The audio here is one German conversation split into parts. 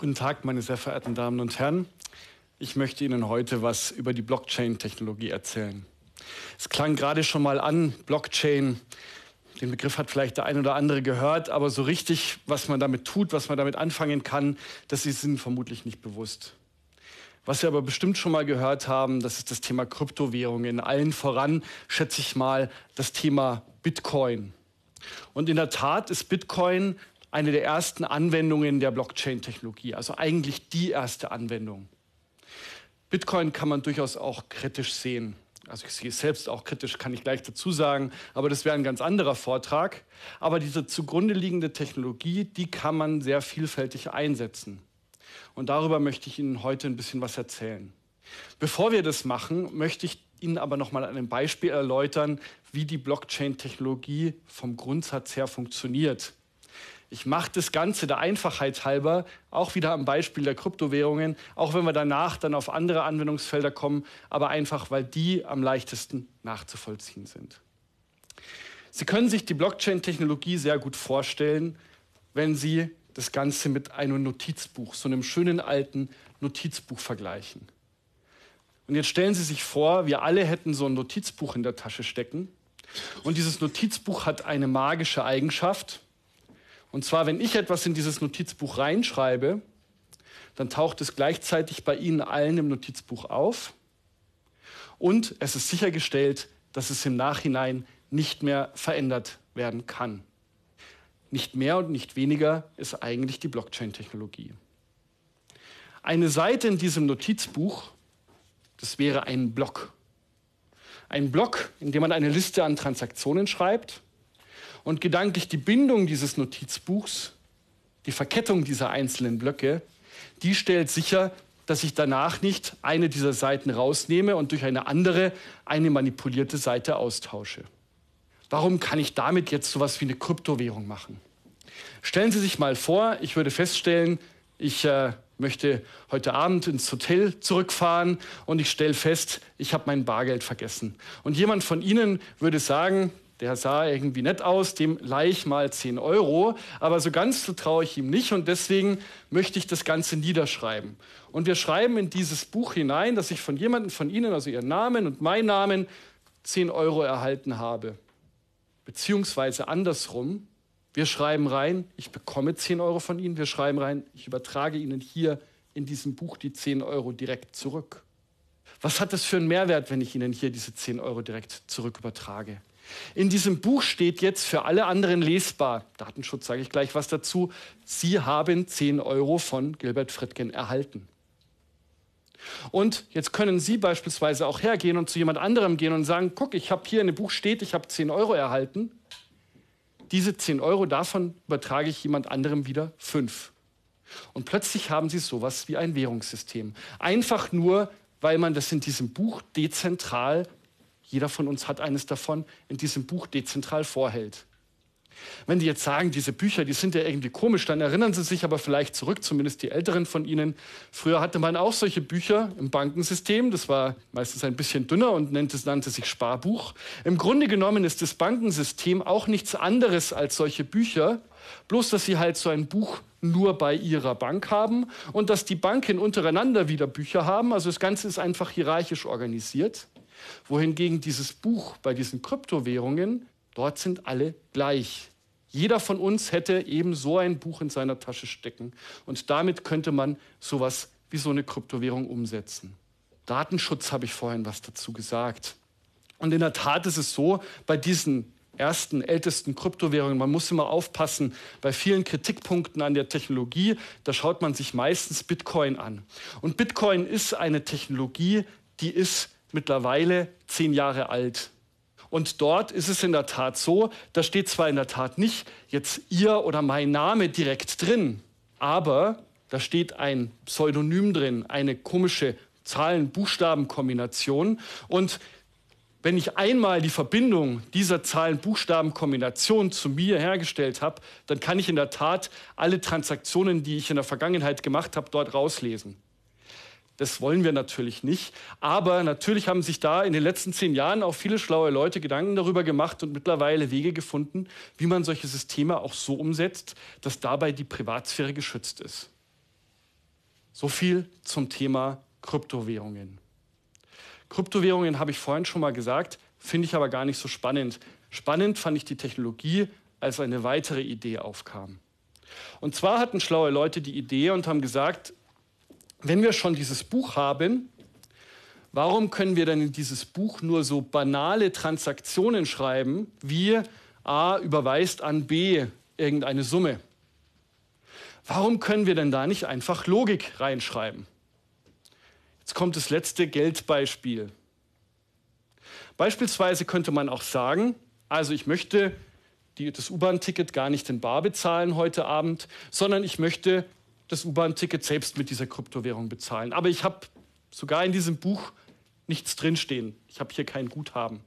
Guten Tag, meine sehr verehrten Damen und Herren. Ich möchte Ihnen heute was über die Blockchain-Technologie erzählen. Es klang gerade schon mal an, Blockchain. Den Begriff hat vielleicht der ein oder andere gehört, aber so richtig, was man damit tut, was man damit anfangen kann, das ist Ihnen vermutlich nicht bewusst. Was Sie aber bestimmt schon mal gehört haben, das ist das Thema Kryptowährungen. Allen voran schätze ich mal das Thema Bitcoin. Und in der Tat ist Bitcoin eine der ersten Anwendungen der Blockchain-Technologie, also eigentlich die erste Anwendung. Bitcoin kann man durchaus auch kritisch sehen. Also ich sehe es selbst auch kritisch, kann ich gleich dazu sagen, aber das wäre ein ganz anderer Vortrag. Aber diese zugrunde liegende Technologie, die kann man sehr vielfältig einsetzen. Und darüber möchte ich Ihnen heute ein bisschen was erzählen. Bevor wir das machen, möchte ich Ihnen aber noch mal an einem Beispiel erläutern, wie die Blockchain-Technologie vom Grundsatz her funktioniert. Ich mache das Ganze der Einfachheit halber auch wieder am Beispiel der Kryptowährungen, auch wenn wir danach dann auf andere Anwendungsfelder kommen, aber einfach, weil die am leichtesten nachzuvollziehen sind. Sie können sich die Blockchain-Technologie sehr gut vorstellen, wenn Sie das Ganze mit einem Notizbuch, so einem schönen alten Notizbuch vergleichen. Und jetzt stellen Sie sich vor, wir alle hätten so ein Notizbuch in der Tasche stecken. Und dieses Notizbuch hat eine magische Eigenschaft. Und zwar, wenn ich etwas in dieses Notizbuch reinschreibe, dann taucht es gleichzeitig bei Ihnen allen im Notizbuch auf. Und es ist sichergestellt, dass es im Nachhinein nicht mehr verändert werden kann. Nicht mehr und nicht weniger ist eigentlich die Blockchain-Technologie. Eine Seite in diesem Notizbuch, das wäre ein Block. Ein Block, in dem man eine Liste an Transaktionen schreibt und gedanklich die Bindung dieses Notizbuchs, die Verkettung dieser einzelnen Blöcke, die stellt sicher, dass ich danach nicht eine dieser Seiten rausnehme und durch eine andere, eine manipulierte Seite austausche. Warum kann ich damit jetzt sowas wie eine Kryptowährung machen? Stellen Sie sich mal vor, ich würde feststellen, ich äh, möchte heute Abend ins Hotel zurückfahren und ich stelle fest, ich habe mein Bargeld vergessen. Und jemand von Ihnen würde sagen, der sah irgendwie nett aus, dem leih ich mal 10 Euro, aber so ganz so traue ich ihm nicht und deswegen möchte ich das Ganze niederschreiben. Und wir schreiben in dieses Buch hinein, dass ich von jemandem von Ihnen, also Ihren Namen und meinen Namen, 10 Euro erhalten habe. Beziehungsweise andersrum, wir schreiben rein, ich bekomme 10 Euro von Ihnen, wir schreiben rein, ich übertrage Ihnen hier in diesem Buch die 10 Euro direkt zurück. Was hat das für einen Mehrwert, wenn ich Ihnen hier diese 10 Euro direkt zurück übertrage? In diesem Buch steht jetzt für alle anderen lesbar, Datenschutz sage ich gleich was dazu, Sie haben 10 Euro von Gilbert Friedgen erhalten. Und jetzt können Sie beispielsweise auch hergehen und zu jemand anderem gehen und sagen, guck, ich habe hier in dem Buch steht, ich habe 10 Euro erhalten. Diese 10 Euro, davon übertrage ich jemand anderem wieder 5. Und plötzlich haben Sie sowas wie ein Währungssystem. Einfach nur, weil man das in diesem Buch dezentral jeder von uns hat eines davon in diesem Buch dezentral vorhält. Wenn die jetzt sagen, diese Bücher, die sind ja irgendwie komisch, dann erinnern sie sich aber vielleicht zurück, zumindest die Älteren von Ihnen. Früher hatte man auch solche Bücher im Bankensystem. Das war meistens ein bisschen dünner und nannte, nannte sich Sparbuch. Im Grunde genommen ist das Bankensystem auch nichts anderes als solche Bücher, bloß dass sie halt so ein Buch nur bei ihrer Bank haben und dass die Banken untereinander wieder Bücher haben. Also das Ganze ist einfach hierarchisch organisiert wohingegen dieses Buch bei diesen Kryptowährungen, dort sind alle gleich. Jeder von uns hätte eben so ein Buch in seiner Tasche stecken und damit könnte man sowas wie so eine Kryptowährung umsetzen. Datenschutz habe ich vorhin was dazu gesagt. Und in der Tat ist es so, bei diesen ersten, ältesten Kryptowährungen, man muss immer aufpassen, bei vielen Kritikpunkten an der Technologie, da schaut man sich meistens Bitcoin an. Und Bitcoin ist eine Technologie, die ist mittlerweile zehn Jahre alt. Und dort ist es in der Tat so, da steht zwar in der Tat nicht jetzt Ihr oder mein Name direkt drin, aber da steht ein Pseudonym drin, eine komische Zahlen-Buchstaben-Kombination. Und wenn ich einmal die Verbindung dieser Zahlen-Buchstaben-Kombination zu mir hergestellt habe, dann kann ich in der Tat alle Transaktionen, die ich in der Vergangenheit gemacht habe, dort rauslesen. Das wollen wir natürlich nicht. Aber natürlich haben sich da in den letzten zehn Jahren auch viele schlaue Leute Gedanken darüber gemacht und mittlerweile Wege gefunden, wie man solche Systeme auch so umsetzt, dass dabei die Privatsphäre geschützt ist. So viel zum Thema Kryptowährungen. Kryptowährungen habe ich vorhin schon mal gesagt, finde ich aber gar nicht so spannend. Spannend fand ich die Technologie, als eine weitere Idee aufkam. Und zwar hatten schlaue Leute die Idee und haben gesagt, wenn wir schon dieses Buch haben, warum können wir dann in dieses Buch nur so banale Transaktionen schreiben, wie A überweist an B irgendeine Summe? Warum können wir denn da nicht einfach Logik reinschreiben? Jetzt kommt das letzte Geldbeispiel. Beispielsweise könnte man auch sagen, also ich möchte die, das U-Bahn-Ticket gar nicht in Bar bezahlen heute Abend, sondern ich möchte das U-Bahn-Ticket selbst mit dieser Kryptowährung bezahlen. Aber ich habe sogar in diesem Buch nichts drinstehen. Ich habe hier kein Guthaben.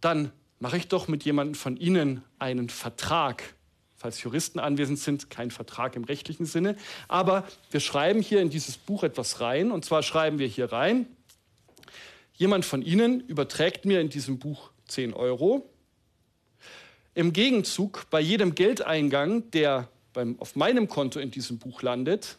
Dann mache ich doch mit jemandem von Ihnen einen Vertrag. Falls Juristen anwesend sind, kein Vertrag im rechtlichen Sinne. Aber wir schreiben hier in dieses Buch etwas rein. Und zwar schreiben wir hier rein, jemand von Ihnen überträgt mir in diesem Buch 10 Euro im Gegenzug bei jedem Geldeingang, der beim, auf meinem Konto in diesem Buch landet,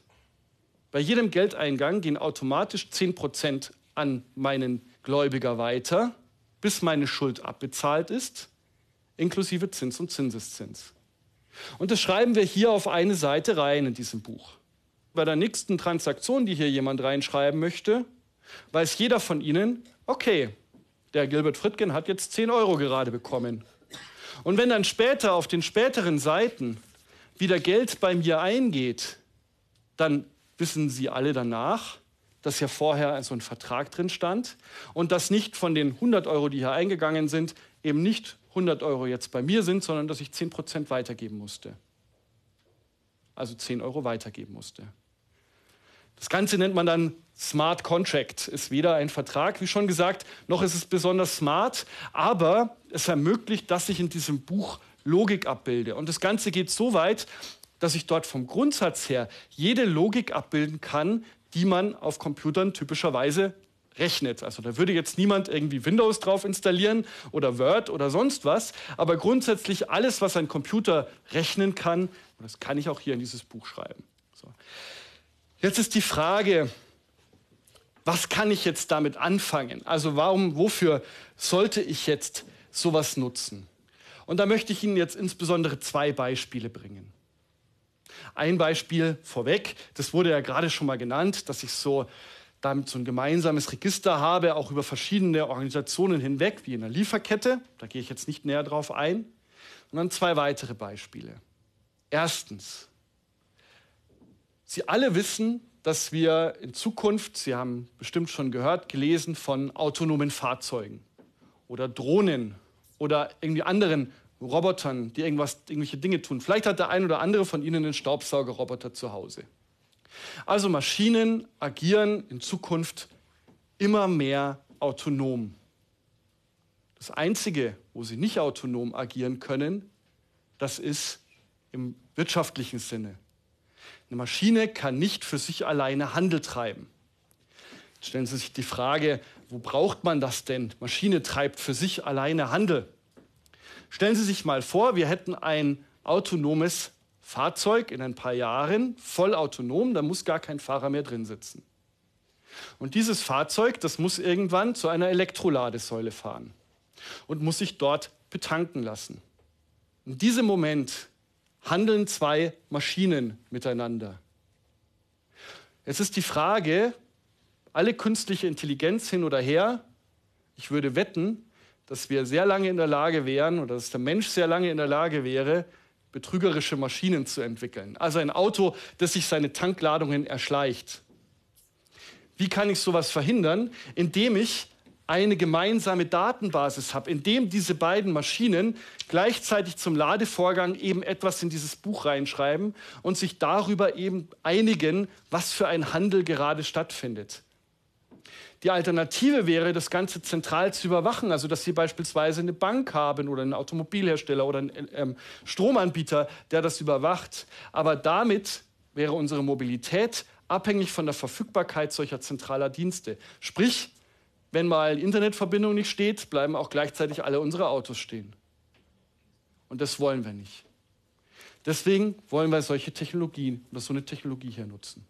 bei jedem Geldeingang gehen automatisch 10% an meinen Gläubiger weiter, bis meine Schuld abbezahlt ist, inklusive Zins und Zinseszins. Und das schreiben wir hier auf eine Seite rein in diesem Buch. Bei der nächsten Transaktion, die hier jemand reinschreiben möchte, weiß jeder von Ihnen, okay, der Gilbert Frittgen hat jetzt 10 Euro gerade bekommen. Und wenn dann später auf den späteren Seiten wieder Geld bei mir eingeht, dann wissen Sie alle danach, dass ja vorher so ein Vertrag drin stand und dass nicht von den 100 Euro, die hier eingegangen sind, eben nicht 100 Euro jetzt bei mir sind, sondern dass ich 10 Prozent weitergeben musste. Also 10 Euro weitergeben musste. Das Ganze nennt man dann Smart Contract. Ist weder ein Vertrag, wie schon gesagt, noch ist es besonders smart, aber es ermöglicht, dass ich in diesem Buch Logik abbilde. Und das Ganze geht so weit, dass ich dort vom Grundsatz her jede Logik abbilden kann, die man auf Computern typischerweise rechnet. Also da würde jetzt niemand irgendwie Windows drauf installieren oder Word oder sonst was, aber grundsätzlich alles, was ein Computer rechnen kann, das kann ich auch hier in dieses Buch schreiben. So. Jetzt ist die Frage, was kann ich jetzt damit anfangen? Also warum, wofür sollte ich jetzt sowas nutzen? Und da möchte ich Ihnen jetzt insbesondere zwei Beispiele bringen. Ein Beispiel vorweg, das wurde ja gerade schon mal genannt, dass ich so damit so ein gemeinsames Register habe, auch über verschiedene Organisationen hinweg, wie in der Lieferkette. Da gehe ich jetzt nicht näher drauf ein. Und dann zwei weitere Beispiele. Erstens, Sie alle wissen, dass wir in Zukunft, Sie haben bestimmt schon gehört, gelesen von autonomen Fahrzeugen oder Drohnen oder irgendwie anderen Robotern, die irgendwas, irgendwelche Dinge tun. Vielleicht hat der ein oder andere von Ihnen einen Staubsaugerroboter zu Hause. Also Maschinen agieren in Zukunft immer mehr autonom. Das Einzige, wo sie nicht autonom agieren können, das ist im wirtschaftlichen Sinne. Eine Maschine kann nicht für sich alleine Handel treiben. Jetzt stellen Sie sich die Frage, wo braucht man das denn? Maschine treibt für sich alleine Handel. Stellen Sie sich mal vor, wir hätten ein autonomes Fahrzeug in ein paar Jahren, voll autonom, da muss gar kein Fahrer mehr drin sitzen. Und dieses Fahrzeug, das muss irgendwann zu einer Elektroladesäule fahren und muss sich dort betanken lassen. In diesem Moment handeln zwei Maschinen miteinander. Jetzt ist die Frage, alle künstliche Intelligenz hin oder her, ich würde wetten, dass wir sehr lange in der Lage wären oder dass der Mensch sehr lange in der Lage wäre, betrügerische Maschinen zu entwickeln. Also ein Auto, das sich seine Tankladungen erschleicht. Wie kann ich sowas verhindern? Indem ich eine gemeinsame Datenbasis habe, in dem diese beiden Maschinen gleichzeitig zum Ladevorgang eben etwas in dieses Buch reinschreiben und sich darüber eben einigen, was für ein Handel gerade stattfindet. Die Alternative wäre, das Ganze zentral zu überwachen, also dass Sie beispielsweise eine Bank haben oder einen Automobilhersteller oder einen ähm, Stromanbieter, der das überwacht. Aber damit wäre unsere Mobilität abhängig von der Verfügbarkeit solcher zentraler Dienste. Sprich, wenn mal Internetverbindung nicht steht, bleiben auch gleichzeitig alle unsere Autos stehen. Und das wollen wir nicht. Deswegen wollen wir solche Technologien oder so eine Technologie hier nutzen.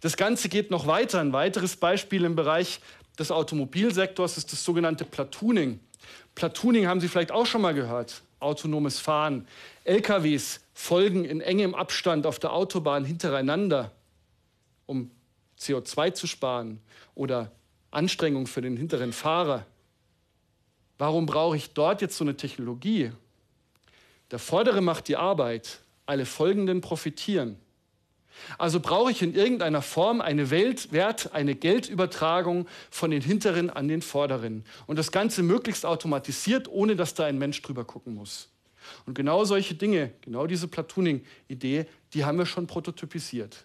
Das Ganze geht noch weiter. Ein weiteres Beispiel im Bereich des Automobilsektors ist das sogenannte Platooning. Platooning haben Sie vielleicht auch schon mal gehört. Autonomes Fahren. LKWs folgen in engem Abstand auf der Autobahn hintereinander, um CO2 zu sparen oder Anstrengung für den hinteren Fahrer. Warum brauche ich dort jetzt so eine Technologie? Der Vordere macht die Arbeit, alle Folgenden profitieren. Also brauche ich in irgendeiner Form eine Weltwert, eine Geldübertragung von den Hinteren an den Vorderen. Und das Ganze möglichst automatisiert, ohne dass da ein Mensch drüber gucken muss. Und genau solche Dinge, genau diese Platooning-Idee, die haben wir schon prototypisiert.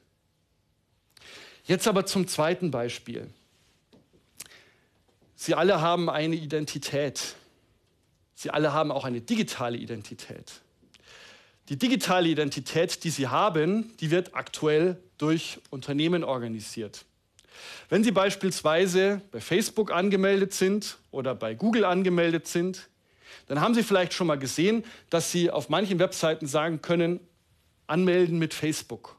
Jetzt aber zum zweiten Beispiel. Sie alle haben eine Identität. Sie alle haben auch eine digitale Identität. Die digitale Identität, die Sie haben, die wird aktuell durch Unternehmen organisiert. Wenn Sie beispielsweise bei Facebook angemeldet sind oder bei Google angemeldet sind, dann haben Sie vielleicht schon mal gesehen, dass Sie auf manchen Webseiten sagen können, anmelden mit Facebook.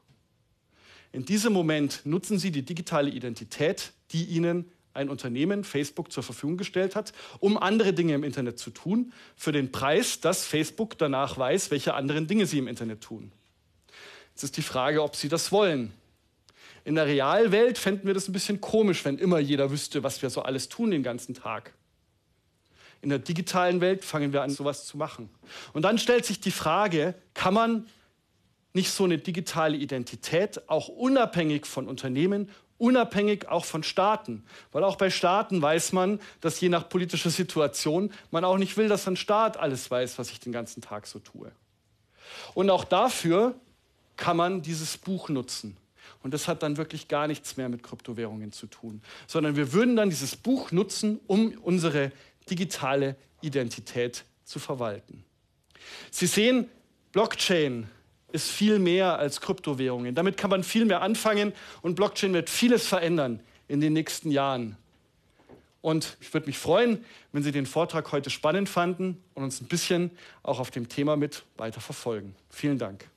In diesem Moment nutzen Sie die digitale Identität, die Ihnen ein Unternehmen, Facebook, zur Verfügung gestellt hat, um andere Dinge im Internet zu tun, für den Preis, dass Facebook danach weiß, welche anderen Dinge sie im Internet tun. Jetzt ist die Frage, ob sie das wollen. In der Realwelt fänden wir das ein bisschen komisch, wenn immer jeder wüsste, was wir so alles tun den ganzen Tag. In der digitalen Welt fangen wir an, sowas zu machen. Und dann stellt sich die Frage, kann man nicht so eine digitale Identität auch unabhängig von Unternehmen unabhängig auch von Staaten. Weil auch bei Staaten weiß man, dass je nach politischer Situation man auch nicht will, dass ein Staat alles weiß, was ich den ganzen Tag so tue. Und auch dafür kann man dieses Buch nutzen. Und das hat dann wirklich gar nichts mehr mit Kryptowährungen zu tun, sondern wir würden dann dieses Buch nutzen, um unsere digitale Identität zu verwalten. Sie sehen, Blockchain ist viel mehr als Kryptowährungen. Damit kann man viel mehr anfangen und Blockchain wird vieles verändern in den nächsten Jahren. Und ich würde mich freuen, wenn Sie den Vortrag heute spannend fanden und uns ein bisschen auch auf dem Thema mit weiter verfolgen. Vielen Dank.